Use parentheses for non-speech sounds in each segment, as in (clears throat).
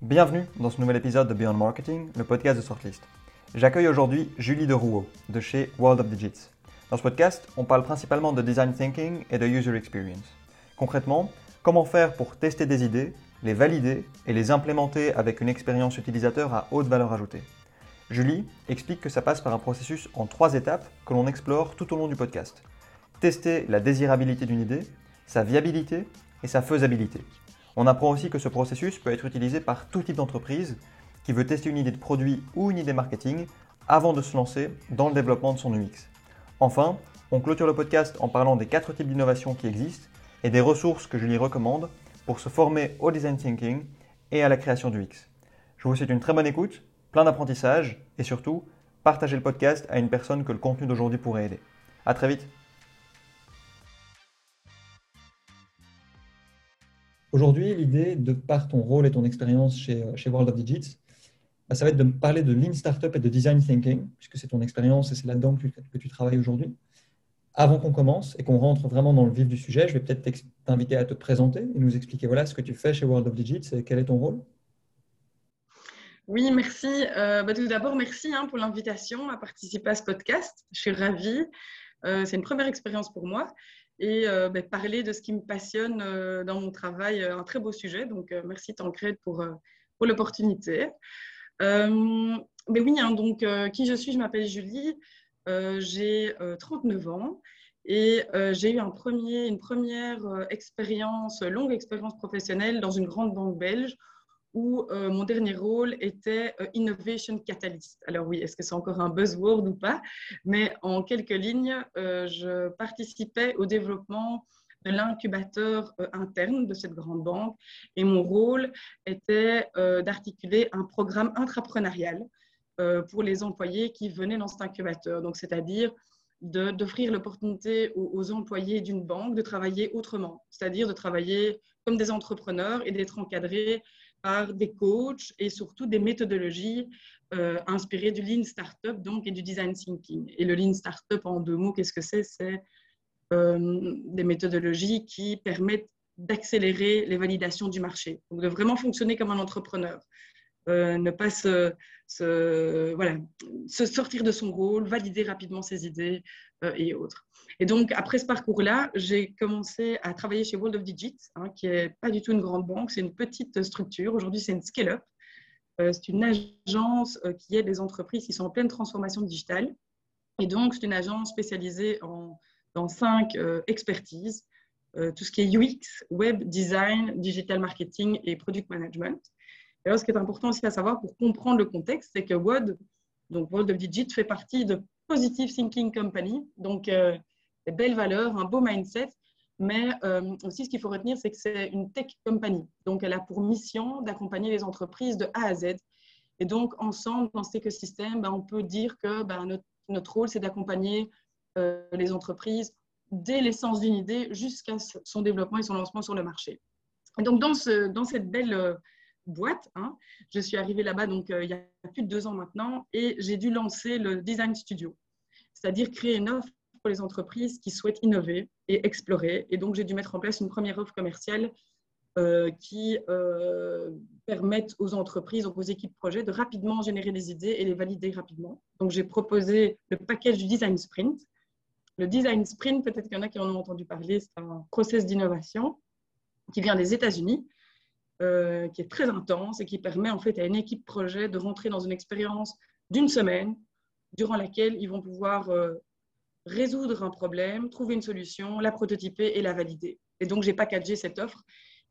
Bienvenue dans ce nouvel épisode de Beyond Marketing, le podcast de Sortlist. J'accueille aujourd'hui Julie de Rouault de chez World of Digits. Dans ce podcast, on parle principalement de design thinking et de user experience. Concrètement, comment faire pour tester des idées, les valider et les implémenter avec une expérience utilisateur à haute valeur ajoutée? Julie explique que ça passe par un processus en trois étapes que l'on explore tout au long du podcast. Tester la désirabilité d'une idée, sa viabilité et sa faisabilité. On apprend aussi que ce processus peut être utilisé par tout type d'entreprise qui veut tester une idée de produit ou une idée marketing avant de se lancer dans le développement de son UX. Enfin, on clôture le podcast en parlant des quatre types d'innovations qui existent et des ressources que Julie recommande pour se former au design thinking et à la création du X. Je vous souhaite une très bonne écoute, plein d'apprentissage et surtout, partagez le podcast à une personne que le contenu d'aujourd'hui pourrait aider. A très vite Aujourd'hui, l'idée, de par ton rôle et ton expérience chez, chez World of Digits, bah, ça va être de parler de Lean Startup et de Design Thinking, puisque c'est ton expérience et c'est là-dedans que, que tu, travailles aujourd'hui. Avant qu'on commence et qu'on rentre vraiment dans le vif du sujet, je vais peut-être t'inviter à te présenter et nous expliquer voilà, ce que tu fais chez World of Digits et quel est ton rôle. Oui, merci. Euh, bah, tout d'abord, merci hein, pour l'invitation à participer à ce podcast. Je suis ravie. Euh, c'est une première expérience pour moi et euh, bah, parler de ce qui me passionne dans mon travail, un très beau sujet. Donc, merci Tancred pour, pour l'opportunité. mais oui, hein, donc, qui je suis? Je m'appelle Julie. j'ai 39 ans et j'ai eu une première expérience, longue expérience professionnelle dans une grande banque belge où euh, mon dernier rôle était euh, Innovation Catalyst. Alors oui, est-ce que c'est encore un buzzword ou pas? Mais en quelques lignes, euh, je participais au développement de l'incubateur interne de cette grande banque et mon rôle était d'articuler un programme intrapreneurial pour les employés qui venaient dans cet incubateur. Donc, c'est-à-dire d'offrir l'opportunité aux, aux, employés d'une banque de travailler autrement, c'est-à-dire de travailler comme des entrepreneurs et d'être encadrés par des coachs et surtout des méthodologies euh, inspirées du Lean Startup donc, et du Design Thinking. Et le Lean Startup, en deux mots, qu'est-ce que c'est? C'est euh, des méthodologies qui permettent d'accélérer les validations du marché, donc de vraiment fonctionner comme un entrepreneur. Euh, ne pas se, voilà, se sortir de son rôle, valider rapidement ses idées et autres. Et donc, après ce parcours-là, j'ai commencé à travailler chez World of Digits, hein, qui n'est pas du tout une grande banque, c'est une petite structure. Aujourd'hui, c'est une scale-up. Euh, c'est une agence euh, qui aide les entreprises qui sont en pleine transformation digitale. Et donc, c'est une agence spécialisée en, dans cinq euh, expertises, tout ce qui est UX, web, design, digital marketing et product management. Et alors, ce qui est important aussi à savoir pour comprendre le contexte, c'est que WOD, donc World of Digits, fait partie de Positive Thinking Company. Donc, des belles valeurs, un beau mindset. Mais euh, aussi, ce qu'il faut retenir, c'est que c'est une tech company. Donc, elle a pour mission d'accompagner les entreprises de A à Z. Et donc, ensemble, dans cet écosystème, ben, on peut dire que ben, notre, rôle, c'est d'accompagner euh, les entreprises dès l'essence d'une idée jusqu'à son développement et son lancement sur le marché. Donc, dans cette belle euh, boîte, hein, je suis arrivée là-bas donc il y a plus de deux ans maintenant et j'ai dû lancer le Design Studio, c'est-à-dire créer une offre pour les entreprises qui souhaitent innover et explorer. Et donc, j'ai dû mettre en place une première offre commerciale euh, qui euh, permette aux entreprises, aux équipes projet de rapidement générer des idées et les valider rapidement. Donc, j'ai proposé le package du design sprint. Le design sprint, peut-être qu'il y en a qui en ont entendu parler, c'est un process d'innovation qui vient des États-Unis, euh, qui est très intense et qui permet en fait à une équipe projet de rentrer dans une expérience d'une semaine durant laquelle ils vont pouvoir résoudre un problème, trouver une solution, la prototyper et la valider. Et donc, j'ai packagé cette offre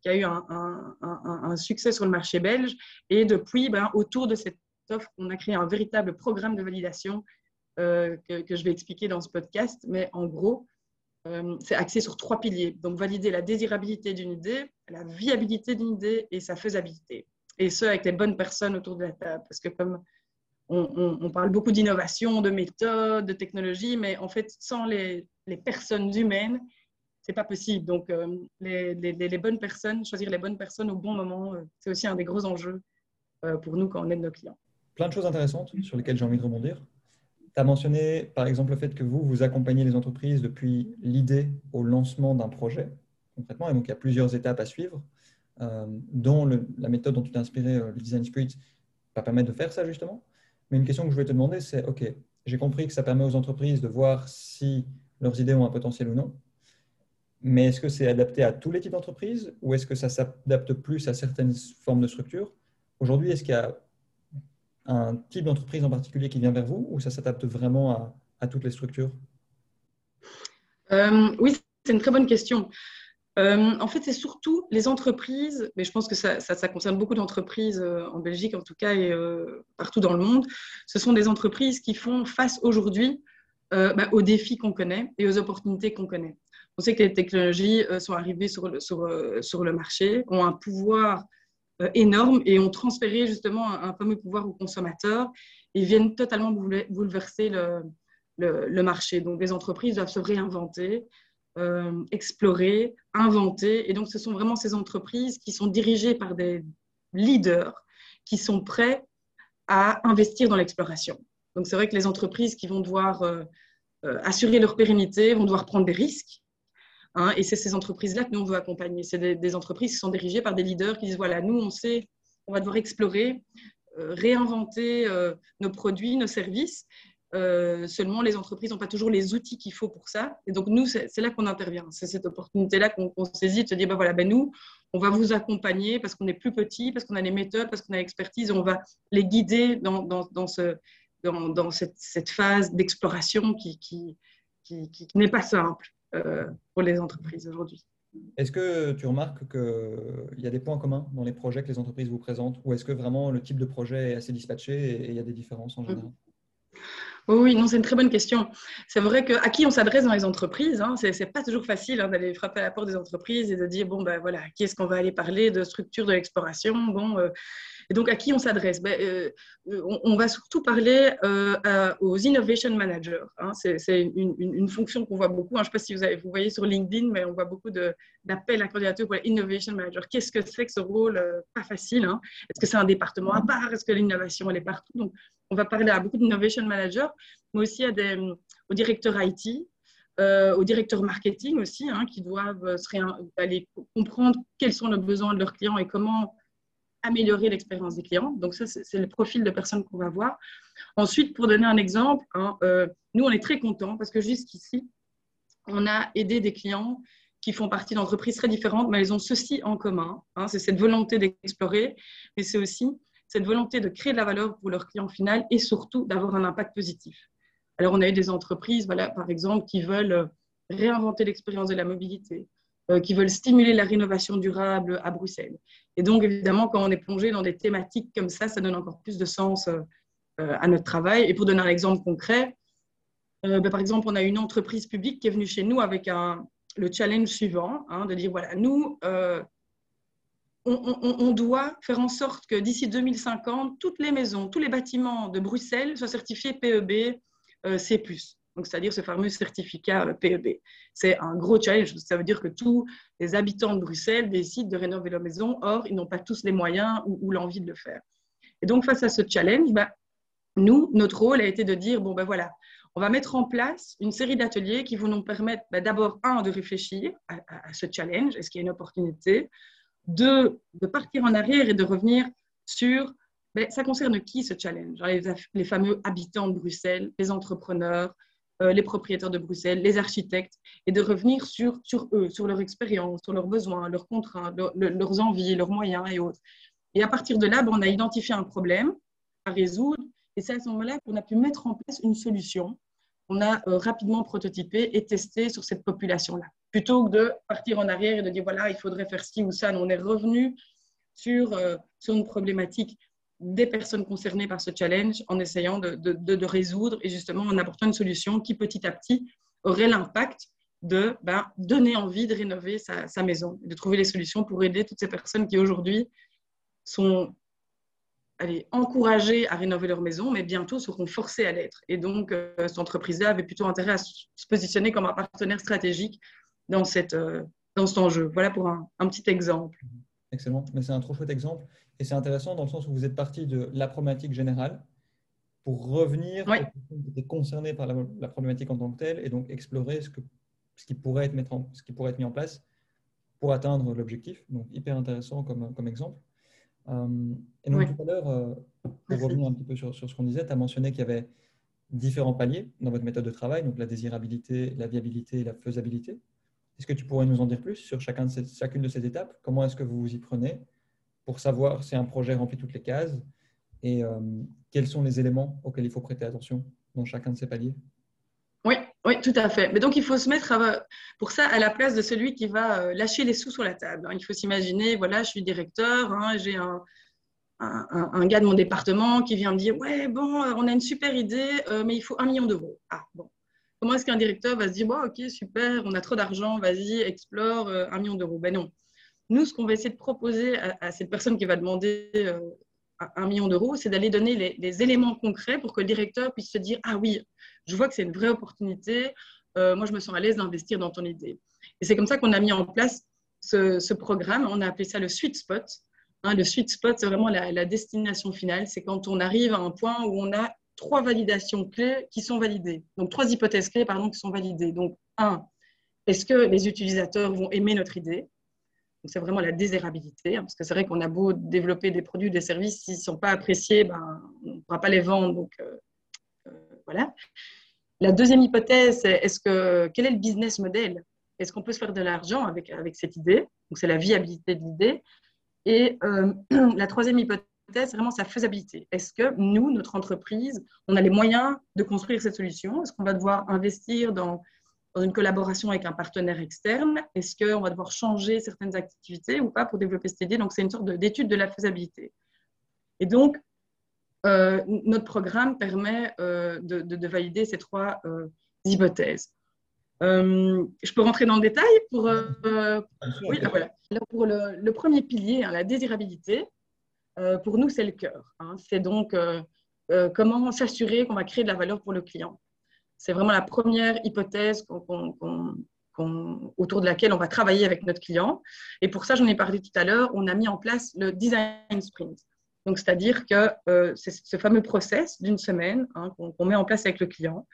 qui a eu un, succès sur le marché belge. Et depuis, ben, autour de cette offre, on a créé un véritable programme de validation euh, que, je vais expliquer dans ce podcast. Mais en gros, euh, c'est axé sur trois piliers. Donc, valider la désirabilité d'une idée, la viabilité d'une idée et sa faisabilité. Et ce, avec les bonnes personnes autour de la table. Parce que comme on, parle beaucoup d'innovation, de méthode, de technologie, mais en fait, sans les, personnes humaines, c'est pas possible. Donc, euh, les, bonnes personnes, choisir les bonnes personnes au bon moment, euh, c'est aussi un des gros enjeux pour nous quand on aide nos clients. Plein de choses intéressantes sur lesquelles j'ai envie de rebondir. Tu as mentionné, par exemple, le fait que vous, vous accompagnez les entreprises depuis l'idée au lancement d'un projet, concrètement, et donc il y a plusieurs étapes à suivre. dont la méthode dont tu t'es inspiré, le Design Spirit, va permettre de faire ça justement. Mais une question que je voulais te demander, c'est, OK, j'ai compris que ça permet aux entreprises de voir si leurs idées ont un potentiel ou non. Mais est-ce que c'est adapté à tous les types d'entreprises ou est-ce que ça s'adapte plus à certaines formes de structures? Aujourd'hui, est-ce qu'il y a un type d'entreprise en particulier qui vient vers vous ou ça s'adapte vraiment à, toutes les structures? Euh, Oui, c'est une très bonne question. Euh, en fait, c'est surtout les entreprises, mais je pense que ça, concerne beaucoup d'entreprises euh, en Belgique en tout cas et partout dans le monde. Ce sont des entreprises qui font face aujourd'hui bah, aux défis qu'on connaît et aux opportunités qu'on connaît. On sait que les technologies sont arrivées sur le, marché, ont un pouvoir énormes et ont transféré justement un, fameux pouvoir aux consommateurs et viennent totalement bouleverser le, marché. Donc les entreprises doivent se réinventer, euh, explorer, inventer. Et donc ce sont vraiment ces entreprises qui sont dirigées par des leaders qui sont prêts à investir dans l'exploration. Donc c'est vrai que les entreprises qui vont devoir euh, assurer leur pérennité vont devoir prendre des risques Hein, et c'est ces entreprises-là que nous, on veut accompagner. C'est des, entreprises qui sont dirigées par des leaders qui disent, voilà, nous, on sait, on va devoir explorer, euh, réinventer euh, nos produits, nos services. Euh, seulement, les entreprises n'ont pas toujours les outils qu'il faut pour ça. Et donc, nous, c'est là qu'on intervient. C'est cette opportunité-là qu'on saisit de se dire, ben voilà, nous, on va vous accompagner parce qu'on est plus petit, parce qu'on a les méthodes, parce qu'on a l'expertise, on va les guider dans, dans, dans, ce, dans, dans cette, phase d'exploration qui n'est pas simple. Euh, pour les entreprises aujourd'hui. Est-ce que tu remarques qu'il y a des points communs dans les projets que les entreprises vous présentent ou est-ce que vraiment le type de projet est assez dispatché et il y a des différences en général? Oui, non, c'est une très bonne question. C'est vrai qu'à qui on s'adresse dans les entreprises, hein, ce n'est pas toujours facile hein, d'aller frapper à la porte des entreprises et de dire, bon, ben voilà, qui est-ce qu'on va aller parler de structure de l'exploration bon, euh, et donc, à qui on s'adresse? Ben, euh, on, va surtout parler euh, aux innovation managers. Hein. C'est une, fonction qu'on voit beaucoup. Hein. Je ne sais pas si vous, avez, vous voyez sur LinkedIn, mais on voit beaucoup d'appels à candidature pour les innovation managers. Qu'est-ce que c'est que ce rôle euh, Pas facile. Est-ce que c'est un département à part? Est-ce que l'innovation, elle est partout? Donc, on va parler à beaucoup d'innovation managers, mais aussi à des, aux directeurs IT, aux directeurs marketing aussi, qui doivent aller comprendre quels sont les besoins de leurs clients et comment améliorer l'expérience des clients. Donc ça, c'est le profil de personnes qu'on va voir. Ensuite, pour donner un exemple, hein, euh, nous, on est très contents parce que jusqu'ici, on a aidé des clients qui font partie d'entreprises très différentes, mais elles ont ceci en commun. Hein. c'est cette volonté d'explorer, mais c'est aussi cette volonté de créer de la valeur pour leur client final et surtout d'avoir un impact positif. Alors, on a eu des entreprises, par exemple, qui veulent réinventer l'expérience de la mobilité, euh, qui veulent stimuler la rénovation durable à Bruxelles. Et donc, évidemment, quand on est plongé dans des thématiques comme ça, ça donne encore plus de sens euh, euh, à notre travail. Et pour donner un exemple concret, ben, par exemple, on a une entreprise publique qui est venue chez nous avec un, le challenge suivant, hein, de dire, voilà, nous, on, doit faire en sorte que d'ici 2050, toutes les maisons, tous les bâtiments de Bruxelles soient certifiés PEB C donc c'est-à-dire ce fameux certificat PEB. C'est un gros challenge. Ça veut dire que tous les habitants de Bruxelles décident de rénover leur maison, or, ils n'ont pas tous les moyens ou, l'envie de le faire. Et donc, face à ce challenge, bah, nous, notre rôle a été de dire, bon, ben voilà, on va mettre en place une série d'ateliers qui vont nous permettre bah, d'abord, un, de réfléchir à, ce challenge, est-ce qu'il y a une opportunité? De partir en arrière et de revenir sur, ben, ça concerne qui ce challenge? Les, les fameux habitants de Bruxelles, les entrepreneurs, euh, les propriétaires de Bruxelles, les architectes, et de revenir sur, sur eux, sur leur expérience, sur leurs besoins, leurs contraintes, leurs envies, leurs moyens et autres. Et à partir de là, ben, on a identifié un problème à résoudre, et c'est à ce moment-là qu'on a pu mettre en place une solution. On a euh, rapidement prototypé et testé sur cette population-là. Plutôt que de partir en arrière et de dire, voilà, il faudrait faire ci ou ça, on est revenu sur, euh, sur une problématique des personnes concernées par ce challenge en essayant de, de, résoudre et justement en apportant une solution qui petit à petit aurait l'impact de ben, donner envie de rénover sa, sa, maison, de trouver les solutions pour aider toutes ces personnes qui aujourd'hui sont allez, encouragées à rénover leur maison, mais bientôt seront forcées à l'être. Et donc, euh, cette entreprise-là avait plutôt intérêt à se positionner comme un partenaire stratégique dans, cette, euh, dans cet enjeu. Voilà pour un, un petit exemple. Excellent, mais c'est un trop chouette exemple. Et c'est intéressant dans le sens où vous êtes parti de la problématique générale pour revenir oui. qui étaient concernés par la, problématique en tant que telle et donc explorer ce, que, ce, qui pourrait être en, ce qui pourrait être mis en place pour atteindre l'objectif. Donc, hyper intéressant comme, comme exemple. Euh, et donc, tout à l'heure, euh, pour revenir un petit peu sur, sur ce qu'on disait, tu as mentionné qu'il y avait différents paliers dans votre méthode de travail, donc la désirabilité, la viabilité et la faisabilité. Est-ce que tu pourrais nous en dire plus sur chacun de ces, chacune de ces étapes? Comment est-ce que vous vous y prenez pour savoir si un projet remplit toutes les cases? Et euh, quels sont les éléments auxquels il faut prêter attention dans chacun de ces paliers? Oui, tout à fait. Mais donc, il faut se mettre pour ça à la place de celui qui va euh, lâcher les sous sur la table. Hein. Il faut s'imaginer, voilà, je suis directeur, hein, j'ai un, gars de mon département qui vient me dire, ouais, bon, euh, on a une super idée, mais il faut un million d'euros. Ah, bon. Comment est-ce qu'un directeur va se dire, bon, ok, super, on a trop d'argent, vas-y, explore, un million d'euros Ben non. Nous, ce qu'on va essayer de proposer à, cette personne qui va demander un million d'euros, c'est d'aller donner les, éléments concrets pour que le directeur puisse se dire Ah oui, je vois que c'est une vraie opportunité, euh, moi je me sens à l'aise d'investir dans ton idée. Et c'est comme ça qu'on a mis en place ce, programme, on a appelé ça le sweet spot. Hein, le sweet spot, c'est vraiment la, destination finale, c'est quand on arrive à un point où on a trois validations clés qui sont validées. Donc trois hypothèses clés, pardon, qui sont validées. Donc, un, est-ce que les utilisateurs vont aimer notre idée? C'est vraiment la désirabilité, hein, parce que c'est vrai qu'on a beau développer des produits, des services, s'ils ne sont pas appréciés, ben, on ne pourra pas les vendre. Donc, euh, euh, voilà. La deuxième hypothèse, c'est est-ce que, quel est le business model? Est-ce qu'on peut se faire de l'argent avec, avec cette idée? Donc, c'est la viabilité de l'idée. Et euh, (clears throat) la troisième hypothèse, c'est vraiment sa faisabilité. Est-ce que nous, notre entreprise, on a les moyens de construire cette solution? Est-ce qu'on va devoir investir dans dans une collaboration avec un partenaire externe? Est-ce qu'on va devoir changer certaines activités ou pas pour développer cette idée? Donc, c'est une sorte d'étude de, la faisabilité. Et donc, euh, notre programme permet euh, de, valider ces trois euh, hypothèses. je peux rentrer dans le détail pour, oui, ah, voilà. pour le, premier pilier, hein, la désirabilité. pour nous, c'est le cœur. Hein. C'est donc comment s'assurer qu'on va créer de la valeur pour le client. C'est vraiment la première hypothèse autour de laquelle on va travailler avec notre client. Et pour ça, j'en ai parlé tout à l'heure, on a mis en place le design sprint. Donc, c'est-à-dire que euh, c'est ce fameux process d'une semaine hein, qu'on met en place avec le client.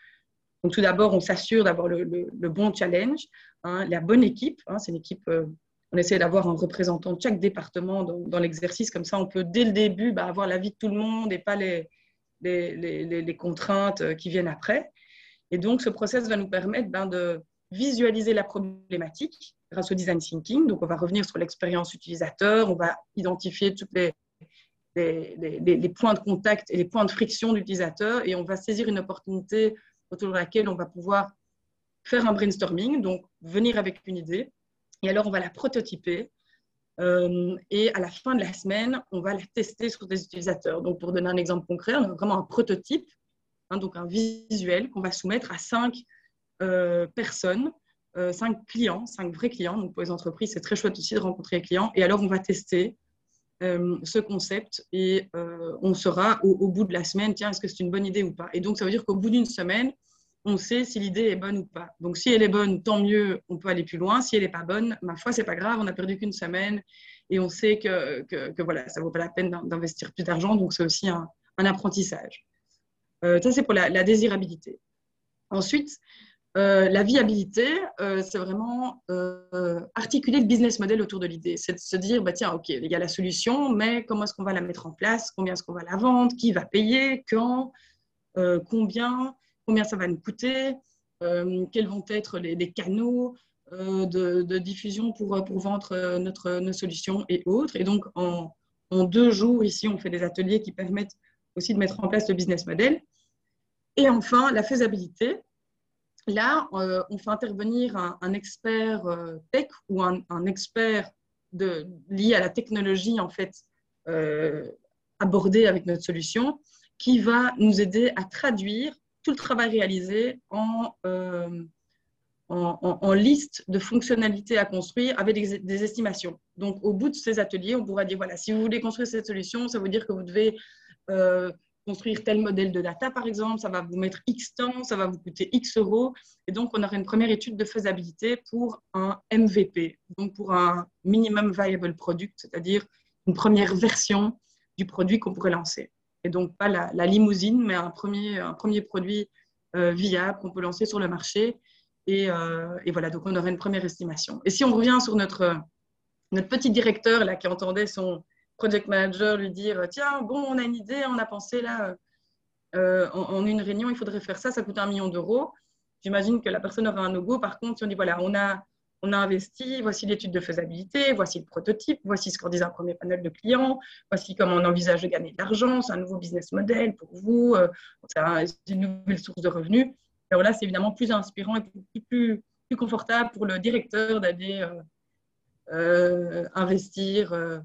Donc, tout d'abord, on s'assure d'avoir le, bon challenge, hein, la bonne équipe. Hein, c'est une équipe, euh, on essaie d'avoir un représentant de chaque département dans, l'exercice. Comme ça, on peut, dès le début, bah, avoir l'avis de tout le monde et pas les, contraintes euh, qui viennent après. Et donc, ce process va nous permettre ben, de visualiser la problématique grâce au design thinking. Donc, on va revenir sur l'expérience utilisateur, on va identifier tous les, les, points de contact et les points de friction d'utilisateur et on va saisir une opportunité autour de laquelle on va pouvoir faire un brainstorming, donc venir avec une idée. Et alors, on va la prototyper. Euh, et à la fin de la semaine, on va la tester sur des utilisateurs. Donc, pour donner un exemple concret, on a vraiment un prototype Hein, donc un visuel qu'on va soumettre à cinq euh, personnes, euh, cinq clients, cinq vrais clients. Donc pour les entreprises, c'est très chouette aussi de rencontrer les clients. Et alors, on va tester euh, ce concept et on saura au, bout de la semaine, tiens, est-ce que c'est une bonne idée ou pas? Et donc, ça veut dire qu'au bout d'une semaine, on sait si l'idée est bonne ou pas. Donc, si elle est bonne, tant mieux, on peut aller plus loin. Si elle n'est pas bonne, ma foi, c'est pas grave, on n'a perdu qu'une semaine et on sait que, que, voilà, ça vaut pas la peine d'investir plus d'argent. Donc, c'est aussi un apprentissage. Euh, ça, c'est pour la, désirabilité. Ensuite, euh, la viabilité, euh, c'est vraiment articuler le business model autour de l'idée. C'est de se dire, bah, tiens, OK, il y a la solution, mais comment est-ce qu'on va la mettre en place? Combien est-ce qu'on va la vendre? Qui va payer? Quand? Combien? Combien ça va nous coûter? Quels vont être les, canaux de, diffusion pour, pour vendre notre, nos solutions et autres? Et donc, en, en deux jours, ici, on fait des ateliers qui permettent aussi de mettre en place le business model. Et enfin, la faisabilité. Là, euh, on fait intervenir un, expert euh, tech ou un, expert lié à la technologie, en fait, euh, abordé avec notre solution, qui va nous aider à traduire tout le travail réalisé en, en, liste de fonctionnalités à construire avec des, estimations. Donc, au bout de ces ateliers, on pourra dire, voilà, si vous voulez construire cette solution, ça veut dire que vous devez construire tel modèle de data, par exemple, ça va vous mettre X temps, ça va vous coûter X euros. Et donc, on aura une première étude de faisabilité pour un MVP, donc pour un minimum viable product, c'est-à-dire une première version du produit qu'on pourrait lancer. Et donc, pas la, limousine, mais un premier, un premier produit euh, viable qu'on peut lancer sur le marché. Et, euh, et, voilà, donc on aura une première estimation. Et si on revient sur notre notre petit directeur là, qui entendait son project manager lui dire Tiens, bon, on a une idée, on a pensé là, euh, en, une réunion, il faudrait faire ça, ça coûte un million d'euros. J'imagine que la personne aura un logo. Par contre, si on dit Voilà, on a, on a investi, voici l'étude de faisabilité, voici le prototype, voici ce qu'on dit un premier panel de clients, voici comment on envisage de gagner de l'argent, c'est un nouveau business model pour vous, euh, c'est une nouvelle source de revenus. Alors là, c'est évidemment plus inspirant et plus, plus, plus confortable pour le directeur d'aller. Euh, euh, investir euh, euh,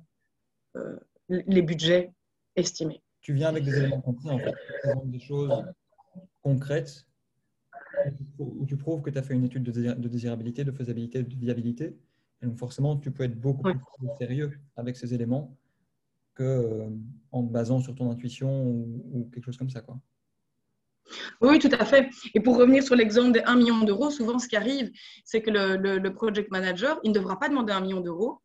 les budgets estimés. Tu viens avec des éléments concrets, en fait, des choses concrètes où tu prouves que tu as fait une étude de désirabilité, de faisabilité, de viabilité. Et donc forcément, tu peux être beaucoup plus sérieux avec ces éléments qu'en en te basant sur ton intuition ou, quelque chose comme ça. Quoi. Oui, tout à fait. Et pour revenir sur l'exemple des 1 million d'euros, souvent ce qui arrive, c'est que le, project manager, il ne devra pas demander 1 million d'euros,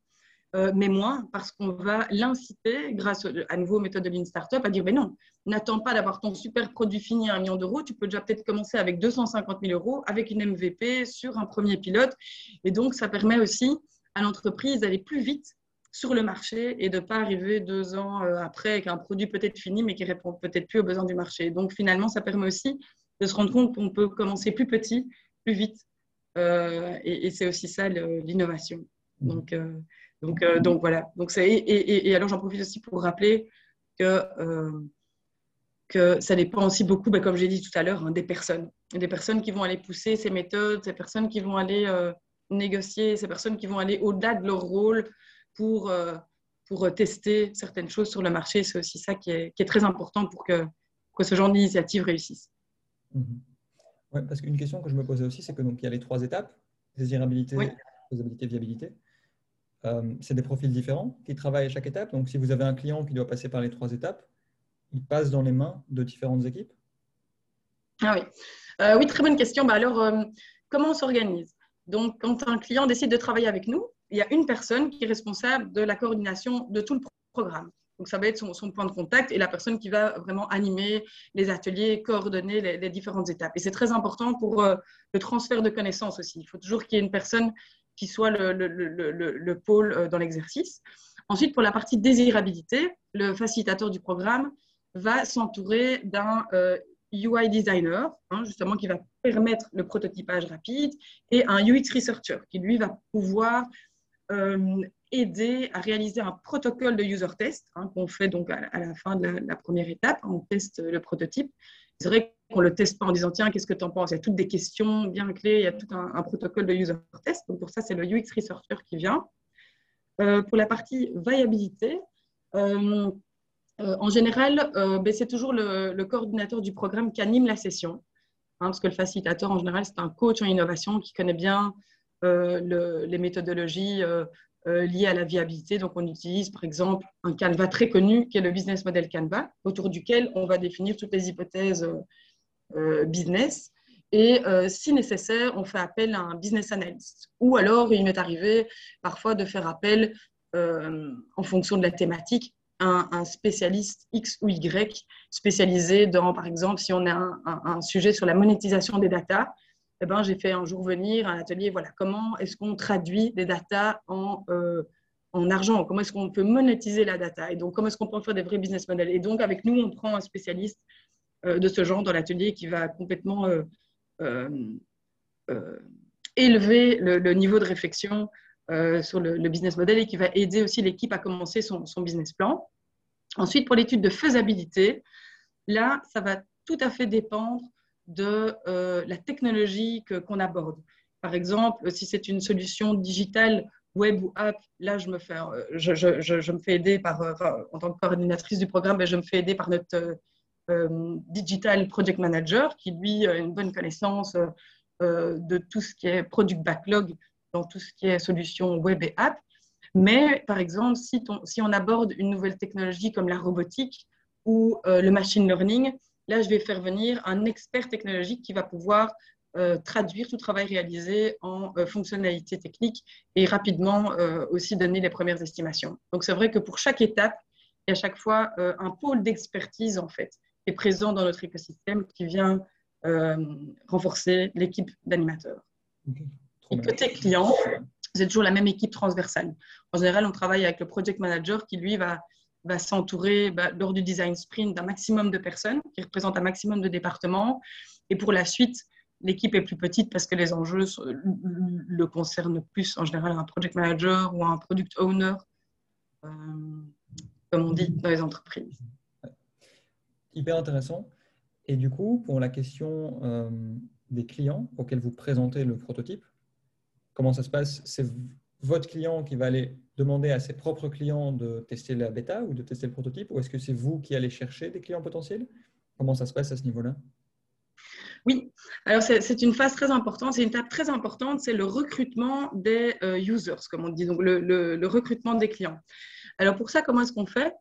euh, mais moins, parce qu'on va l'inciter, grâce à nouveau aux méthodes de Lean Startup, à dire, mais non, n'attends pas d'avoir ton super produit fini à 1 million d'euros, tu peux déjà peut-être commencer avec 250 000 euros, avec une MVP sur un premier pilote. Et donc, ça permet aussi à l'entreprise d'aller plus vite sur le marché et de ne pas arriver deux ans euh, après avec un produit peut-être fini mais qui répond peut-être plus aux besoins du marché. Donc finalement, ça permet aussi de se rendre compte qu'on peut commencer plus petit, plus vite. Euh, et, c'est aussi ça l'innovation. Mmh. Donc, euh, donc, donc voilà. Donc, et, et, alors j'en profite aussi pour rappeler que, que ça dépend aussi beaucoup, ben, comme j'ai dit tout à l'heure, hein, des personnes. Des personnes qui vont aller pousser ces méthodes, ces personnes qui vont aller négocier, ces personnes qui vont aller au-delà de leur rôle pour, euh, pour tester certaines choses sur le marché. C'est aussi ça qui est, qui est, très important pour que, que ce genre d'initiative réussisse. Mhm. Ouais, parce qu'une question que je me posais aussi, c'est que donc il y a les trois étapes désirabilité, faisabilité, viabilité. Euh, c'est des profils différents qui travaillent à chaque étape. Donc, si vous avez un client qui doit passer par les trois étapes, il passe dans les mains de différentes équipes Ah oui, euh, oui très bonne question. Bah alors, comment on s'organise? Donc, quand un client décide de travailler avec nous, il y a une personne qui est responsable de la coordination de tout le programme. Donc, ça va être son, point de contact et la personne qui va vraiment animer les ateliers, coordonner les, différentes étapes. Et c'est très important pour euh, le transfert de connaissances aussi. Il faut toujours qu'il y ait une personne qui soit le, pôle euh, dans l'exercice. Ensuite, pour la partie désirabilité, le facilitateur du programme va s'entourer d'un UI euh, designer, hein, justement, qui va permettre le prototypage rapide, et un UX researcher, qui lui va pouvoir euh, aider à réaliser un protocole de user test hein, qu'on fait donc à, la fin de la, première étape. On teste le prototype. C'est vrai qu'on le teste pas en disant tiens, qu'est-ce que tu en penses? Il y a toutes des questions bien clés, il y a tout un, protocole de user test. Donc pour ça, c'est le UX Researcher qui vient. Euh, pour la partie viabilité, euh, en général, ben, c'est toujours le, coordinateur du programme qui anime la session. Hein, parce que le facilitateur, en général, c'est un coach en innovation qui connaît bien euh, les méthodologies euh, euh, liées à la viabilité. Donc, on utilise par exemple un Canva très connu qui est le business model Canva, autour duquel on va définir toutes les hypothèses business. Et si nécessaire, on fait appel à un business analyst. Ou alors, il m'est arrivé parfois de faire appel, en fonction de la thématique, à un, spécialiste X ou Y spécialisé dans, par exemple, si on a un, sujet sur la monétisation des datas, eh ben, j'ai fait un jour venir un atelier, voilà, comment est-ce qu'on traduit des data en, euh, en argent? Comment est-ce qu'on peut monétiser la data? Et donc, comment est-ce qu'on peut faire des vrais business models? Et donc, avec nous, on prend un spécialiste euh, de ce genre dans l'atelier qui va complètement euh, élever le, niveau de réflexion sur le, business model et qui va aider aussi l'équipe à commencer son, business plan. Ensuite, pour l'étude de faisabilité, là, ça va tout à fait dépendre de euh, la technologie qu'on aborde. Par exemple, si c'est une solution digitale, web ou app, là, je me fais, euh, je, me fais aider par, euh, en tant que coordinatrice du programme, ben, je me fais aider par notre digital project manager qui, lui, a une bonne connaissance de tout ce qui est product backlog dans tout ce qui est solution web et app. Mais par exemple, si, on aborde une nouvelle technologie comme la robotique ou le machine learning, Là, je vais faire venir un expert technologique qui va pouvoir euh, traduire tout travail réalisé en euh, fonctionnalités techniques et rapidement euh, aussi donner les premières estimations. Donc, c'est vrai que pour chaque étape, il y a à chaque fois un pôle d'expertise, en fait, est présent dans notre écosystème qui vient renforcer l'équipe d'animateurs. côté client, c'est toujours la même équipe transversale. En général, on travaille avec le project manager qui, lui, va, va s'entourer bah, lors du design sprint d'un maximum de personnes, qui représentent un maximum de départements. Et pour la suite, l'équipe est plus petite parce que les enjeux le concernent plus en général un project manager ou un product owner, euh, comme on dit dans les entreprises. Hyper intéressant. Et du coup, pour la question euh, des clients auxquels vous présentez le prototype, comment ça se passe? C'est votre client qui va aller demander à ses propres clients de tester la bêta ou de tester le prototype ou est-ce que c'est vous qui allez chercher des clients potentiels? Comment ça se passe à ce niveau-là? Oui, alors c'est une phase très importante, c'est une étape très importante, c'est le recrutement des euh, users, comme on dit, donc le, recrutement des clients. Alors pour ça, comment est-ce qu'on fait?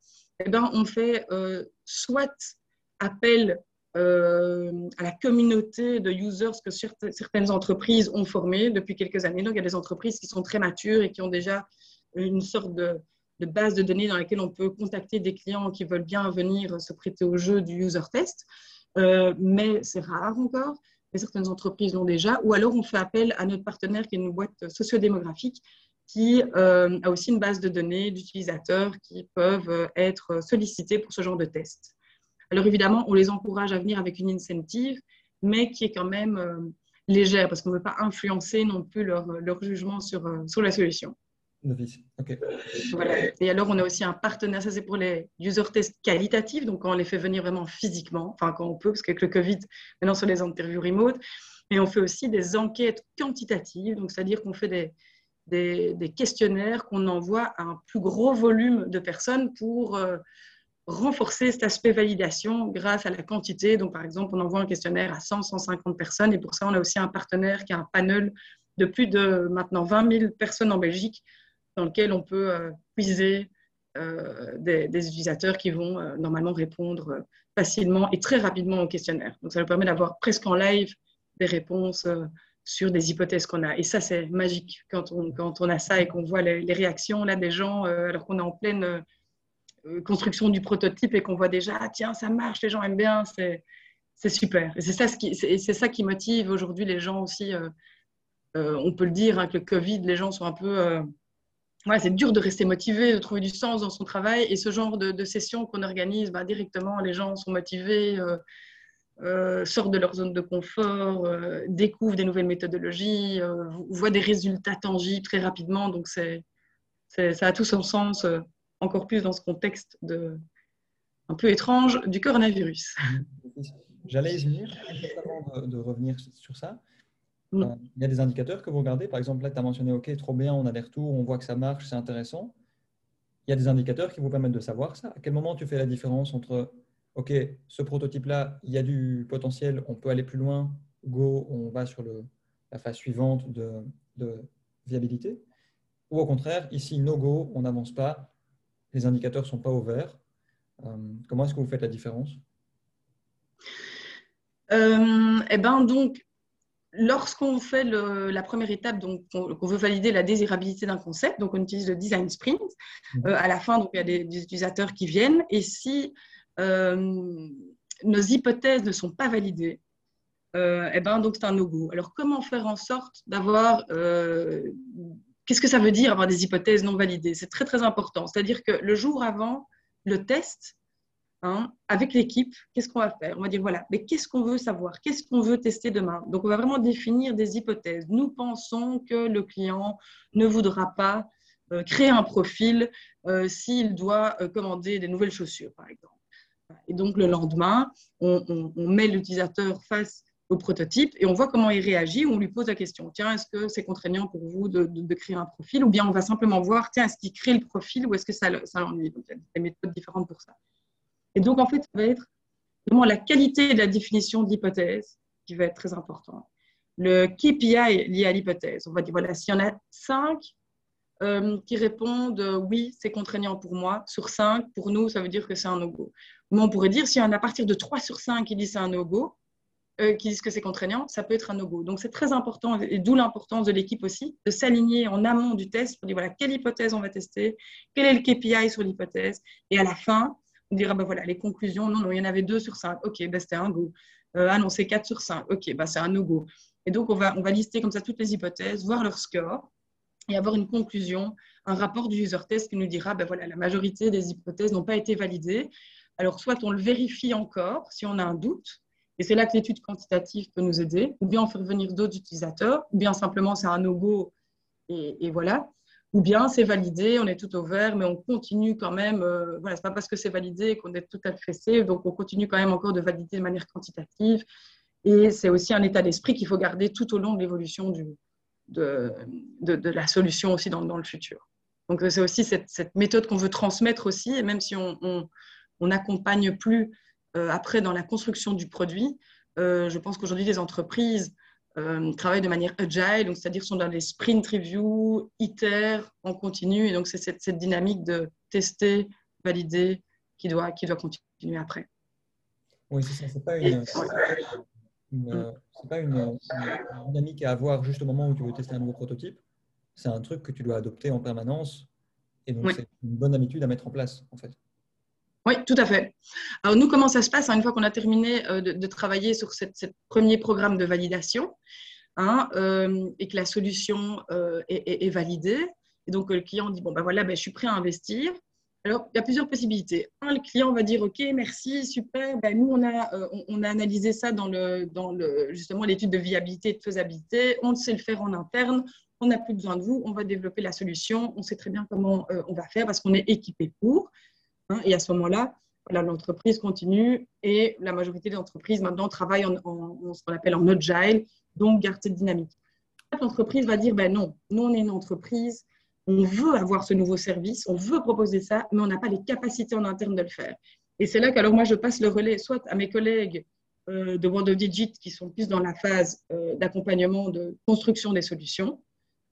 Eh bien, On fait euh, soit appel euh, à la communauté de users que certaines entreprises ont formés depuis quelques années. Donc, il y a des entreprises qui sont très matures et qui ont déjà une sorte de, base de données dans laquelle on peut contacter des clients qui veulent bien venir se prêter au jeu du user test. Euh, mais c'est rare encore. Mais certaines entreprises l'ont déjà. Ou alors, on fait appel à notre partenaire qui est une boîte sociodémographique qui euh, a aussi une base de données d'utilisateurs qui peuvent être sollicités pour ce genre de test. Alors évidemment, on les encourage à venir avec une incentive, mais qui est quand même euh, légère parce qu'on ne veut pas influencer non plus leur, jugement sur, euh, sur la solution. Voilà. Et alors, on a aussi un partenaire, ça c'est pour les user tests qualitatifs, donc quand on les fait venir vraiment physiquement, enfin quand on peut, parce qu'avec le Covid, maintenant sur les interviews remote, mais on fait aussi des enquêtes quantitatives, donc c'est-à-dire qu'on fait des, des, questionnaires qu'on envoie à un plus gros volume de personnes pour euh, renforcer cet aspect validation grâce à la quantité. Donc, par exemple, on envoie un questionnaire à 100, 150 personnes et pour ça, on a aussi un partenaire qui a un panel de plus de maintenant 20 000 personnes en Belgique dans lequel on peut euh, puiser euh, des, utilisateurs qui vont euh, normalement répondre facilement et très rapidement au questionnaire. Donc, ça nous permet d'avoir presque en live des réponses sur des hypothèses qu'on a. Et ça, c'est magique quand on, quand on a ça et qu'on voit les, les, réactions là, des gens alors qu'on est en pleine euh, construction du prototype et qu'on voit déjà, ah, tiens, ça marche, les gens aiment bien, c'est, c'est super. C'est ça, qui, c'est, ça qui motive aujourd'hui les gens aussi. Euh, euh, on peut le dire, avec hein, le Covid, les gens sont un peu. Ouais, c'est dur de rester motivé, de trouver du sens dans son travail. Et ce genre de, de sessions qu'on organise, bah, directement, les gens sont motivés, sortent de leur zone de confort, découvrent des nouvelles méthodologies, voient des résultats tangibles très rapidement. Donc, c'est, c'est ça a tout son sens encore plus dans ce contexte de, un peu étrange du coronavirus. J'allais y venir, avant de, revenir sur ça. Mm. Euh, il y a des indicateurs que vous regardez. Par exemple, là, tu as mentionné, OK, trop bien, on a des retours, on voit que ça marche, c'est intéressant. Il y a des indicateurs qui vous permettent de savoir ça. À quel moment tu fais la différence entre, OK, ce prototype-là, il y a du potentiel, on peut aller plus loin, go, on va sur le, la phase suivante de, de viabilité. Ou au contraire, ici, no go, on n'avance pas, les indicateurs ne sont pas ouverts. Euh, comment est-ce que vous faites la différence? Euh, Eh bien, donc, lorsqu'on fait la première étape, donc qu'on veut valider la désirabilité d'un concept, donc on utilise le design sprint. Mhm. Euh, à la fin, donc, il y a des, utilisateurs qui viennent. Et si nos hypothèses ne sont pas validées, eh ben, donc c'est un no-go. Alors, comment faire en sorte d'avoir Qu'est-ce que ça veut dire avoir des hypothèses non validées? C'est très très important. C'est-à-dire que le jour avant le test, hein, avec l'équipe, qu'est-ce qu'on va faire? On va dire voilà, mais qu'est-ce qu'on veut savoir? Qu'est-ce qu'on veut tester demain? Donc on va vraiment définir des hypothèses. Nous pensons que le client ne voudra pas euh, créer un profil euh, s'il doit euh, commander des nouvelles chaussures, par exemple. Et donc le lendemain, on, on met l'utilisateur face au prototype et on voit comment il réagit on lui pose la question tiens, est-ce que c'est contraignant pour vous de, créer un profil ou bien on va simplement voir tiens, est-ce qu'il crée le profil ou est-ce que ça, ça l'ennuie? Il y a des méthodes différentes pour ça. Et donc en fait, ça va être vraiment la qualité de la définition d'hypothèse qui va être très important. Le KPI lié à l'hypothèse, on va dire voilà, s'il y en a cinq euh, qui répondent euh, oui, c'est contraignant pour moi, sur cinq, pour nous, ça veut dire que c'est un no-go. Mais on pourrait dire s'il y en a à partir de 3 sur 5 qui disent c'est un no-go, euh, qui disent que c'est contraignant, ça peut être un no-go. Donc c'est très important, et d'où l'importance de l'équipe aussi, de s'aligner en amont du test pour dire voilà, quelle hypothèse on va tester, quel est le KPI sur l'hypothèse, et à la fin, on dira bah, voilà, les conclusions, non, non, il y en avait deux sur cinq, ok, bah, c'était un go. Euh, ah non, c'est 4 sur 5, ok, bah, c'est un no-go. Et donc on va, on va lister comme ça toutes les hypothèses, voir leur score, et avoir une conclusion, un rapport du user test qui nous dira, ben voilà, la majorité des hypothèses n'ont pas été validées. Alors, soit on le vérifie encore si on a un doute, et c'est là que l'étude quantitative peut nous aider, ou bien on fait revenir d'autres utilisateurs, ou bien simplement c'est un no-go, et, voilà. Ou bien c'est validé, on est tout au vert, mais on continue quand même. Euh, voilà, c'est pas parce que c'est validé qu'on est tout safe, donc on continue quand même encore de valider de manière quantitative. Et c'est aussi un état d'esprit qu'il faut garder tout au long de l'évolution de, la solution aussi dans, le futur. Donc c'est aussi cette, méthode qu'on veut transmettre aussi, et même si on n'accompagne plus euh, après dans la construction du produit, euh, je pense qu'aujourd'hui les entreprises euh, travaillent de manière agile, donc c'est-à-dire sont dans les sprint reviews, iter, en continu, et donc c'est cette, cette, dynamique de tester, valider qui doit, qui doit continuer après. Oui, c'est ça, c'est pas une, mm. pas une, dynamique à avoir juste au moment où tu veux tester un nouveau prototype, c'est un truc que tu dois adopter en permanence, et donc c'est une bonne habitude à mettre en place en fait. Oui, tout à fait. Alors nous, comment ça se passe hein, une fois qu'on a terminé euh, de, travailler sur ce premier programme de validation hein, euh, et que la solution euh, est, validée Et donc le client dit, bon, ben voilà, ben, je suis prêt à investir. Alors, il y a plusieurs possibilités. Un, le client va dire, OK, merci, super. Ben, nous, on a, on, a analysé ça dans, le, dans le, justement l'étude de viabilité et de faisabilité. On sait le faire en interne. On n'a plus besoin de vous. On va développer la solution. On sait très bien comment on va faire parce qu'on est équipé pour. Hein, et à ce moment-là, l'entreprise continue et la majorité des entreprises maintenant travaillent en, ce qu'on appelle en agile, donc garde cette dynamique. L'entreprise va dire, ben non, nous on est une entreprise, on veut avoir ce nouveau service, on veut proposer ça, mais on n'a pas les capacités en interne de le faire. Et c'est là qu'alors moi je passe le relais soit à mes collègues euh, de World of Digit qui sont plus dans la phase euh, d'accompagnement, de construction des solutions,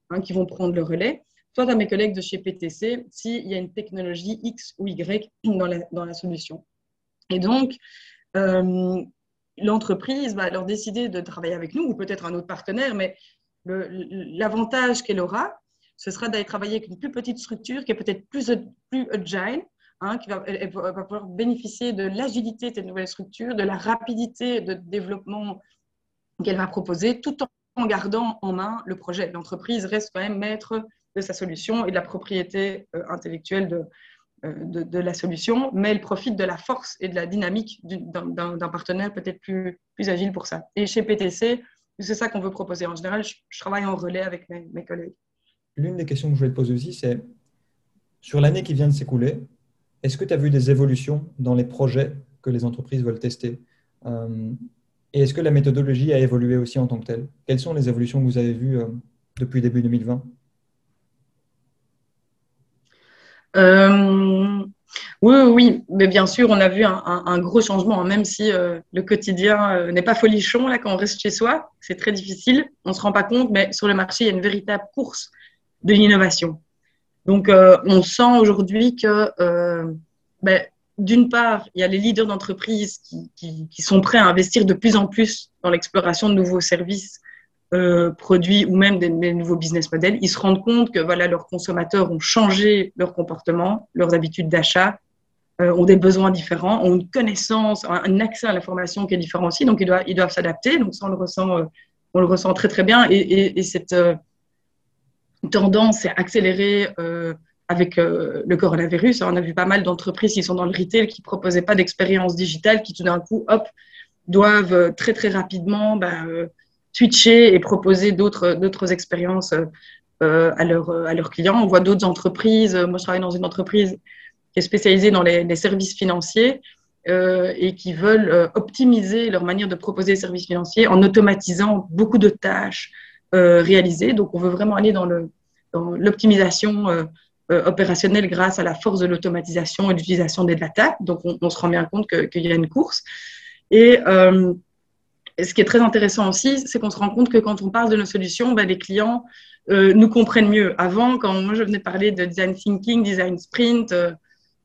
hein, qui vont prendre le relais, soit à mes collègues de chez PTC s'il y a une technologie X ou Y dans la, dans la solution. Et donc, euh, l'entreprise va alors décider de travailler avec nous ou peut-être un autre partenaire, mais l'avantage qu'elle aura, ce sera d'aller travailler avec une plus petite structure qui est peut-être plus, plus agile, hein, qui va, va, pouvoir bénéficier de l'agilité de cette nouvelle structure, de la rapidité de développement qu'elle va proposer, tout en gardant en main le projet. L'entreprise reste quand même maître de sa solution et de la propriété euh, intellectuelle euh, de, de, la solution, mais elle profite de la force et de la dynamique d'un partenaire peut-être plus, plus agile pour ça. Et chez PTC, c'est ça qu'on veut proposer. En général, je, travaille en relais avec mes, collègues. L'une des questions que je voulais te poser aussi, c'est sur l'année qui vient de s'écouler, est-ce que tu as vu des évolutions dans les projets que les entreprises veulent tester? Euh, Et est-ce que la méthodologie a évolué aussi en tant que telle? Quelles sont les évolutions que vous avez vues depuis début 2020 Euh, oui, oui, mais bien sûr, on a vu un, gros changement, même si euh, le quotidien euh, n'est pas folichon là quand on reste chez soi, c'est très difficile, on se rend pas compte, mais sur le marché, il y a une véritable course de l'innovation. Donc, on sent aujourd'hui que, ben, d'une part, il y a les leaders d'entreprise qui, sont prêts à investir de plus en plus dans l'exploration de nouveaux services euh, produits ou même des, nouveaux business models, ils se rendent compte que voilà, leurs consommateurs ont changé leur comportement, leurs habitudes d'achat, euh, ont des besoins différents, ont une connaissance, un, accès à l'information qui est différent donc ils doivent ils doivent s'adapter. Donc ça, on le ressent, euh, on le ressent très très bien. Et, et, cette tendance est accélérée avec le coronavirus. On a vu pas mal d'entreprises qui sont dans le retail qui proposaient pas d'expérience digitale, qui tout d'un coup, hop, doivent très très rapidement bah, switcher et proposer d'autres expériences euh, à, leur, à leurs clients. On voit d'autres entreprises. Moi, je travaille dans une entreprise qui est spécialisée dans les, services financiers euh, et qui veulent euh, optimiser leur manière de proposer les services financiers en automatisant beaucoup de tâches réalisées. Donc, on veut vraiment aller dans l'optimisation opérationnelle grâce à la force de l'automatisation et l'utilisation des data. Donc, on, se rend bien compte qu'il y a une course. Et ce qui est très intéressant aussi, c'est qu'on se rend compte que quand on parle de nos solutions, ben, les clients euh, nous comprennent mieux. Avant, quand moi je venais parler de design thinking, design sprint, euh,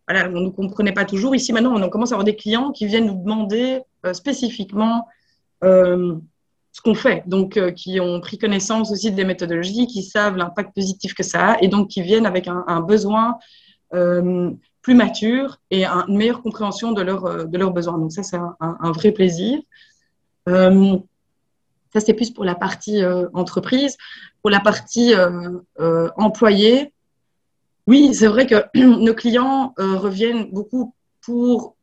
voilà, on ne nous comprenait pas toujours. Ici, maintenant, on commence à avoir des clients qui viennent nous demander euh, spécifiquement ce qu'on fait, donc qui ont pris connaissance aussi des méthodologies, qui savent l'impact positif que ça a, et donc qui viennent avec un, besoin plus mature et une meilleure compréhension de, leur, de leurs besoins. Donc ça, c'est un, vrai plaisir. Euh, Ça, c'est plus pour la partie entreprise. Pour la partie employé, oui, c'est vrai que (clears throat) nos clients reviennent beaucoup pour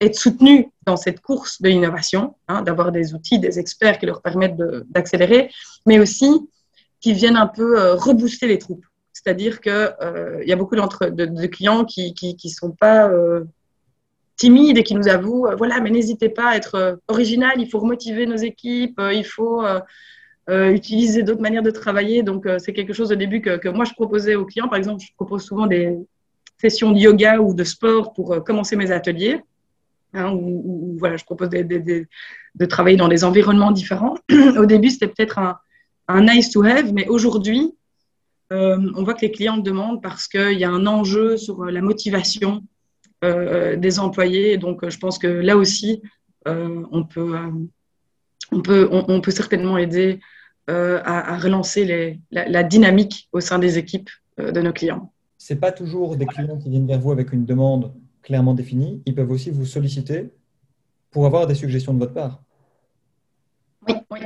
être soutenus dans cette course de l'innovation, hein, d'avoir des outils, des experts qui leur permettent d'accélérer, mais aussi qui viennent un peu rebooster les troupes. C'est-à-dire qu'il euh, y a beaucoup de, clients qui ne sont pas euh, timides et qui nous avouent, euh, voilà, mais n'hésitez pas à être original, il faut remotiver nos équipes, il faut utiliser d'autres manières de travailler. Donc, c'est quelque chose au début que, moi, je proposais aux clients. Par exemple, je propose souvent des sessions de yoga ou de sport pour commencer mes ateliers. Hein, voilà, je propose de travailler dans des environnements différents. (clears throat) Au début, c'était peut-être un, un, nice to have, mais aujourd'hui, euh, on voit que les clients demandent parce qu'il y a un enjeu sur la motivation euh, des employés. Donc, je pense que là aussi, euh, on, peut, on, peut, on, peut certainement aider à, relancer la, dynamique au sein des équipes de nos clients. Ce n'est pas toujours des clients qui viennent vers vous avec une demande clairement définie. Ils peuvent aussi vous solliciter pour avoir des suggestions de votre part. Oui, oui.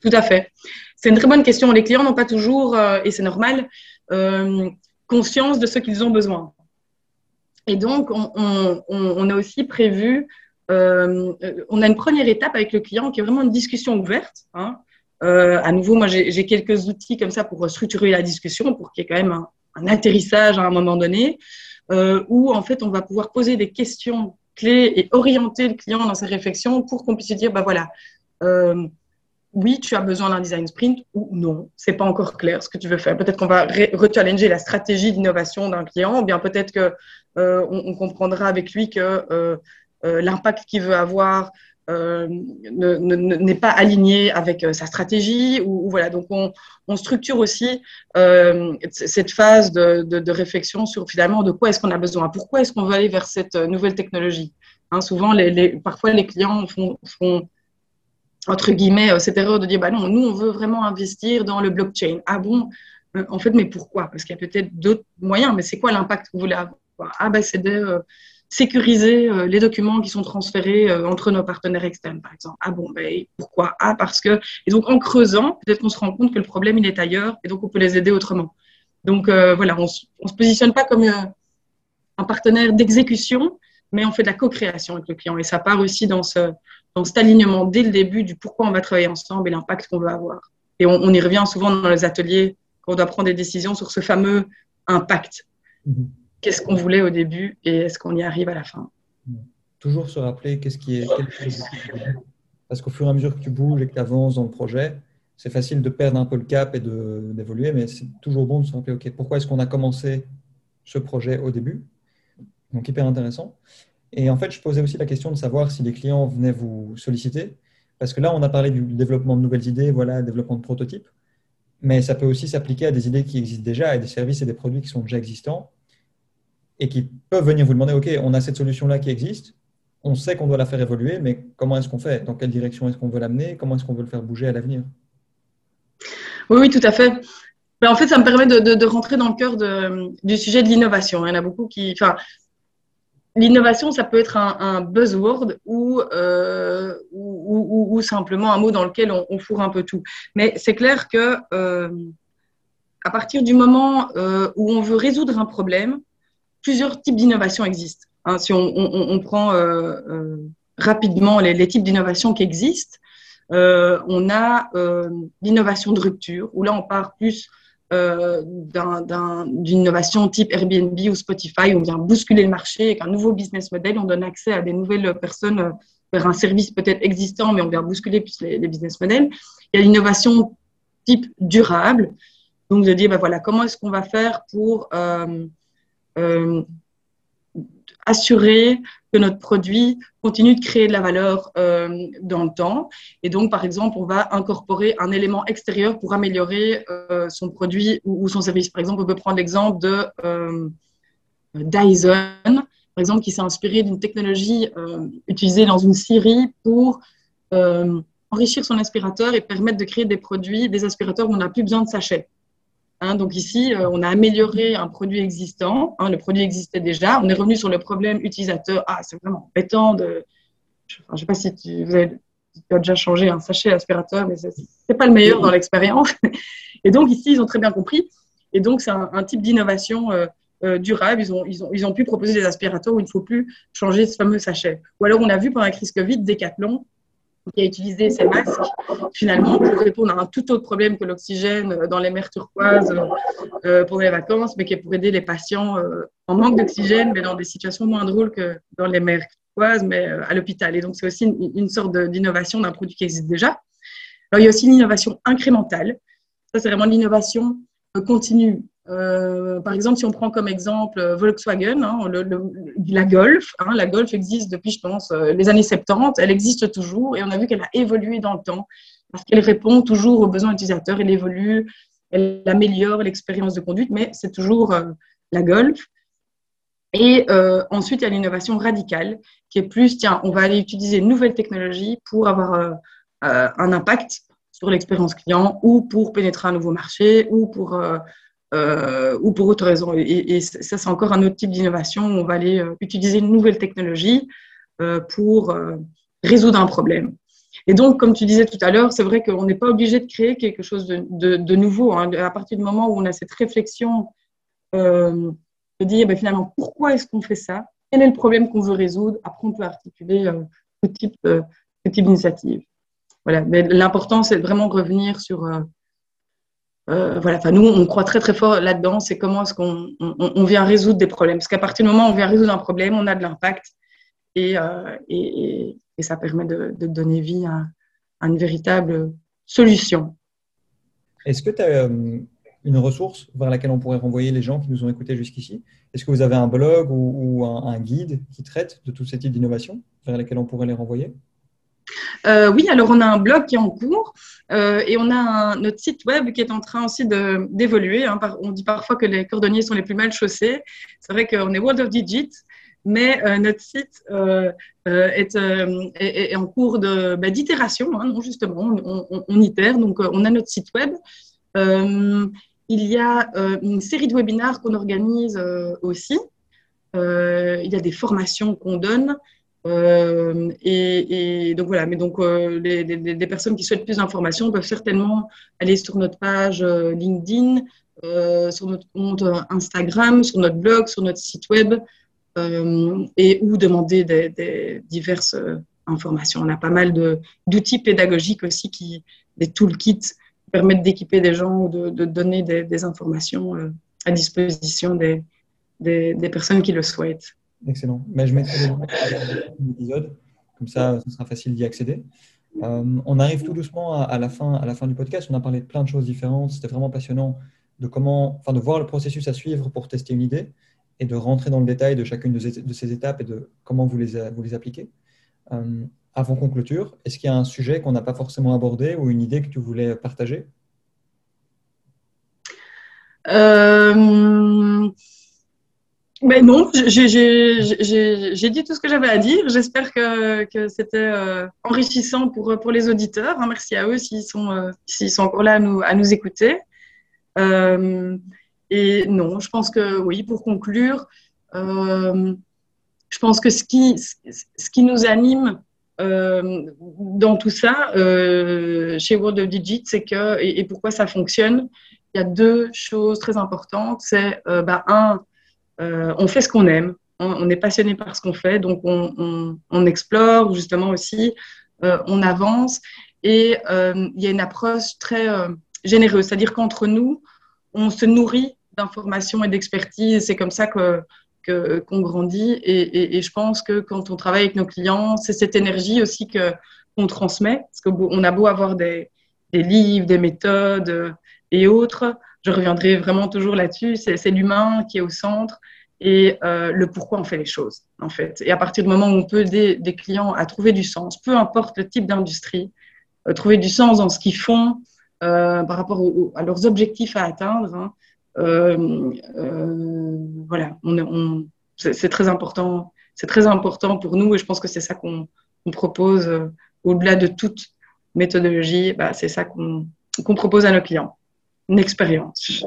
Tout à fait. C'est une très bonne question. Les clients n'ont pas toujours, euh, et c'est normal, euh, conscience de ce qu'ils ont besoin. Et donc, on, a aussi prévu, euh, on a une première étape avec le client qui est vraiment une discussion ouverte. Hein. à nouveau, moi, j'ai quelques outils comme ça pour structurer la discussion, pour qu'il y ait quand même un, atterrissage à un moment donné, où en fait, on va pouvoir poser des questions clés et orienter le client dans sa réflexion pour qu'on puisse dire, bah voilà, oui, tu as besoin d'un design sprint ou non, c'est pas encore clair ce que tu veux faire. Peut-être qu'on va rechallenger la stratégie d'innovation d'un client, ou bien peut-être que euh, on, comprendra avec lui que euh, euh, l'impact qu'il veut avoir n'est pas aligné avec sa stratégie. Ou, voilà, donc on, structure aussi cette phase de, réflexion sur finalement de quoi est-ce qu'on a besoin, pourquoi est-ce qu'on veut aller vers cette nouvelle technologie. Hein, souvent, parfois les clients font entre guillemets, euh, cette erreur de dire, bah non, nous, on veut vraiment investir dans le blockchain. Ah bon? Euh, En fait, mais pourquoi? Parce qu'il y a peut-être d'autres moyens, mais c'est quoi l'impact que vous voulez avoir? Ah ben, c'est de euh, sécuriser les documents qui sont transférés entre nos partenaires externes, par exemple. Ah bon, ben, pourquoi? Ah, parce que... Et donc, en creusant, peut-être qu'on se rend compte que le problème, il est ailleurs, et donc on peut les aider autrement. Donc, voilà, on ne se positionne pas comme un partenaire d'exécution, mais on fait de la co-création avec le client. Et ça part aussi dans ce, dans cet alignement dès le début du pourquoi on va travailler ensemble et l'impact qu'on veut avoir. Et on, y revient souvent dans les ateliers quand on doit prendre des décisions sur ce fameux impact. Mhm. Qu'est-ce qu'on voulait au début et est-ce qu'on y arrive à la fin? Toujours se rappeler qu'est-ce qui est. Parce qu'au fur et à mesure que tu bouges et que tu avances dans le projet, c'est facile de perdre un peu le cap et d'évoluer, mais c'est toujours bon de se rappeler, OK, pourquoi est-ce qu'on a commencé ce projet au début? Donc, hyper intéressant. Et en fait, je posais aussi la question de savoir si les clients venaient vous solliciter. Parce que là, on a parlé du développement de nouvelles idées, voilà, développement de prototypes. Mais ça peut aussi s'appliquer à des idées qui existent déjà, et des services et des produits qui sont déjà existants et qui peuvent venir vous demander, OK, on a cette solution-là qui existe, on sait qu'on doit la faire évoluer, mais comment est-ce qu'on fait? Dans quelle direction est-ce qu'on veut l'amener? Comment est-ce qu'on veut le faire bouger à l'avenir? Oui, oui, tout à fait. Ben, en fait, ça me permet de, rentrer dans le cœur du sujet de l'innovation. Il y en a beaucoup qui, enfin, l'innovation, ça peut être un, buzzword euh, ou, ou, simplement un mot dans lequel on, fourre un peu tout. Mais c'est clair que euh, à partir du moment euh, où on veut résoudre un problème, plusieurs types d'innovation existent. Hein, si on, prend rapidement les, les types d'innovation qui existent, on a l'innovation de rupture, où là on part plus euh, d'une innovation type Airbnb ou Spotify, on vient bousculer le marché avec un nouveau business model, on donne accès à des nouvelles personnes euh, vers un service peut-être existant, mais on vient bousculer plus les, business models. Il y a l'innovation type durable, donc de dire, ben voilà, comment est-ce qu'on va faire pour euh assurer que notre produit continue de créer de la valeur euh, dans le temps. Et donc, par exemple, on va incorporer un élément extérieur pour améliorer euh, son produit ou, son service. Par exemple, on peut prendre l'exemple de euh, Dyson, par exemple, qui s'est inspiré d'une technologie utilisée dans une scierie pour enrichir son aspirateur et permettre de créer des produits, des aspirateurs où on n'a plus besoin de sachets. Hein, donc ici, euh, on a amélioré un produit existant. Hein, le produit existait déjà. On est revenu sur le problème utilisateur. Ah, c'est vraiment embêtant de. Je ne sais pas si tu, as déjà changé un sachet aspirateur, mais ce n'est pas le meilleur dans l'expérience. (laughs) Et donc, ici, ils ont très bien compris. Et donc, c'est un, type d'innovation euh, euh, durable. Ils ont, ils, ont, ils ont pu proposer des aspirateurs où il ne faut plus changer ce fameux sachet. Ou alors, on a vu pendant la crise Covid, Decathlon qui a utilisé ces masques finalement pour répondre à un tout autre problème que l'oxygène dans les mers turquoises euh, pour les vacances, mais qui est pour aider les patients euh, en manque d'oxygène, mais dans des situations moins drôles que dans les mers turquoises, mais euh, à l'hôpital. Et donc, c'est aussi une, une sorte d'innovation d'un produit qui existe déjà. Alors, il y a aussi l'innovation incrémentale. Ça, c'est vraiment l'innovation continue. Euh, par exemple, si on prend comme exemple euh, Volkswagen, hein, la Golf, hein, la Golf existe depuis, je pense, euh, les années 70, elle existe toujours et on a vu qu'elle a évolué dans le temps parce qu'elle répond toujours aux besoins utilisateurs, elle évolue, elle améliore l'expérience de conduite, mais c'est toujours la Golf. Et ensuite, il y a l'innovation radicale qui est plus, tiens, on va aller utiliser une nouvelle technologie pour avoir un impact sur l'expérience client ou pour pénétrer un nouveau marché ou pour euh, ou pour autre raison. Et, ça, c'est encore un autre type d'innovation. On va aller euh, utiliser une nouvelle technologie euh, pour résoudre un problème. Et donc, comme tu disais tout à l'heure, c'est vrai qu'on n'est pas obligé de créer quelque chose de, de, nouveau. Hein. À partir du moment où on a cette réflexion de dire ben, finalement pourquoi est-ce qu'on fait ça? Quel est le problème qu'on veut résoudre? Après, on peut articuler tout type, type d'initiative. Voilà. Mais l'important, c'est vraiment revenir sur euh, voilà, enfin, nous, on croit très très fort là-dedans, c'est comment est-ce qu'on on, vient résoudre des problèmes. Parce qu'à partir du moment où on vient résoudre un problème, on a de l'impact et, euh, et, ça permet de, donner vie à, une véritable solution. Est-ce que tu as euh, une ressource vers laquelle on pourrait renvoyer les gens qui nous ont écoutés jusqu'ici? Est-ce que vous avez un blog ou, un, un, guide qui traite de tous ces types d'innovations vers lesquels on pourrait les renvoyer? Euh, oui, alors on a un blog qui est en cours euh, et on a notre site web qui est en train aussi d'évoluer. Hein. on dit parfois que les cordonniers sont les plus mal chaussés. C'est vrai qu'on est World of Digits, mais euh, notre site est, en cours bah, d'itération. Hein, justement, on, on, itère. Donc, on a notre site web. il y a une série de webinaires qu'on organise aussi. il y a des formations qu'on donne. Euh, et, donc voilà, mais donc euh, les, personnes qui souhaitent plus d'informations peuvent certainement aller sur notre page euh, LinkedIn, sur notre compte Instagram, sur notre blog, sur notre site web, et ou demander diverses informations. On a pas mal d'outils pédagogiques aussi, qui, des toolkits qui permettent d'équiper des gens ou de, donner des, informations à disposition des, des personnes qui le souhaitent. Excellent. Mais je mettrai l'épisode, comme ça, ce sera facile d'y accéder. Euh, on arrive tout doucement à, la fin, à la fin du podcast. On a parlé de plein de choses différentes. C'était vraiment passionnant de, comment, de voir le processus à suivre pour tester une idée et de rentrer dans le détail de chacune de ces, étapes et de comment vous les, vous les appliquez. Euh, avant qu'on clôture, est-ce qu'il y a un sujet qu'on n'a pas forcément abordé ou une idée que tu voulais partager? Euh... Mais non, j'ai dit tout ce que j'avais à dire. J'espère que, c'était euh, enrichissant pour, pour les auditeurs. Hein. Merci à eux s'ils sont, euh, s'ils sont encore là à nous, à nous écouter. Euh, et non, je pense que oui, pour conclure, je pense que ce qui, ce qui nous anime dans tout ça, chez World of Digit, c'est que, et, pourquoi ça fonctionne, il y a deux choses très importantes. C'est, bah, un, euh, on fait ce qu'on aime, on, est passionné par ce qu'on fait, donc on, explore justement aussi, euh, on avance. Et euh, il y a une approche très généreuse, c'est-à-dire qu'entre nous, on se nourrit d'informations et d'expertise. C'est comme ça que qu'on grandit. Et, je pense que quand on travaille avec nos clients, c'est cette énergie aussi que qu'on transmet. Parce qu'on a beau avoir des, des, livres, des méthodes et autres, je reviendrai vraiment toujours là-dessus. C'est l'humain qui est au centre et euh, le pourquoi on fait les choses, en fait. Et à partir du moment où on peut aider des clients à trouver du sens, peu importe le type d'industrie, euh, trouver du sens dans ce qu'ils font euh, par rapport à leurs objectifs à atteindre, hein, voilà, c'est très important. C'est très important pour nous et je pense que c'est ça qu'on propose au-delà de toute méthodologie. Bah, c'est ça qu'on propose à nos clients, une expérience.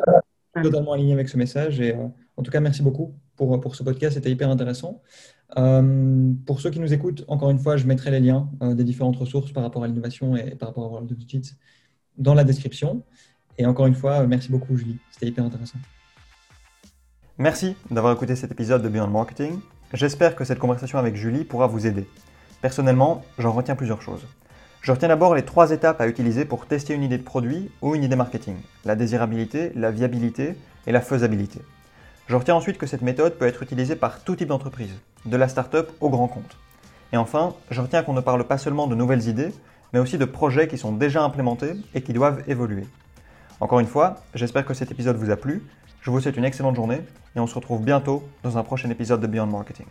Totalement aligné avec ce message et en tout cas, merci beaucoup pour, pour ce podcast, c'était hyper intéressant. Euh, pour ceux qui nous écoutent, encore une fois, je mettrai les liens euh, des différentes ressources par rapport à l'innovation et par rapport à World of Digits dans la description. Et encore une fois, merci beaucoup Julie, c'était hyper intéressant. Merci d'avoir écouté cet épisode de Beyond Marketing. J'espère que cette conversation avec Julie pourra vous aider. Personnellement, j'en retiens plusieurs choses. Je retiens d'abord les trois étapes à utiliser pour tester une idée de produit ou une idée marketing. La désirabilité, la viabilité et la faisabilité. Je retiens ensuite que cette méthode peut être utilisée par tout type d'entreprise, de la start-up au grand compte. Et enfin, je retiens qu'on ne parle pas seulement de nouvelles idées, mais aussi de projets qui sont déjà implémentés et qui doivent évoluer. Encore une fois, j'espère que cet épisode vous a plu. Je vous souhaite une excellente journée et on se retrouve bientôt dans un prochain épisode de Beyond Marketing.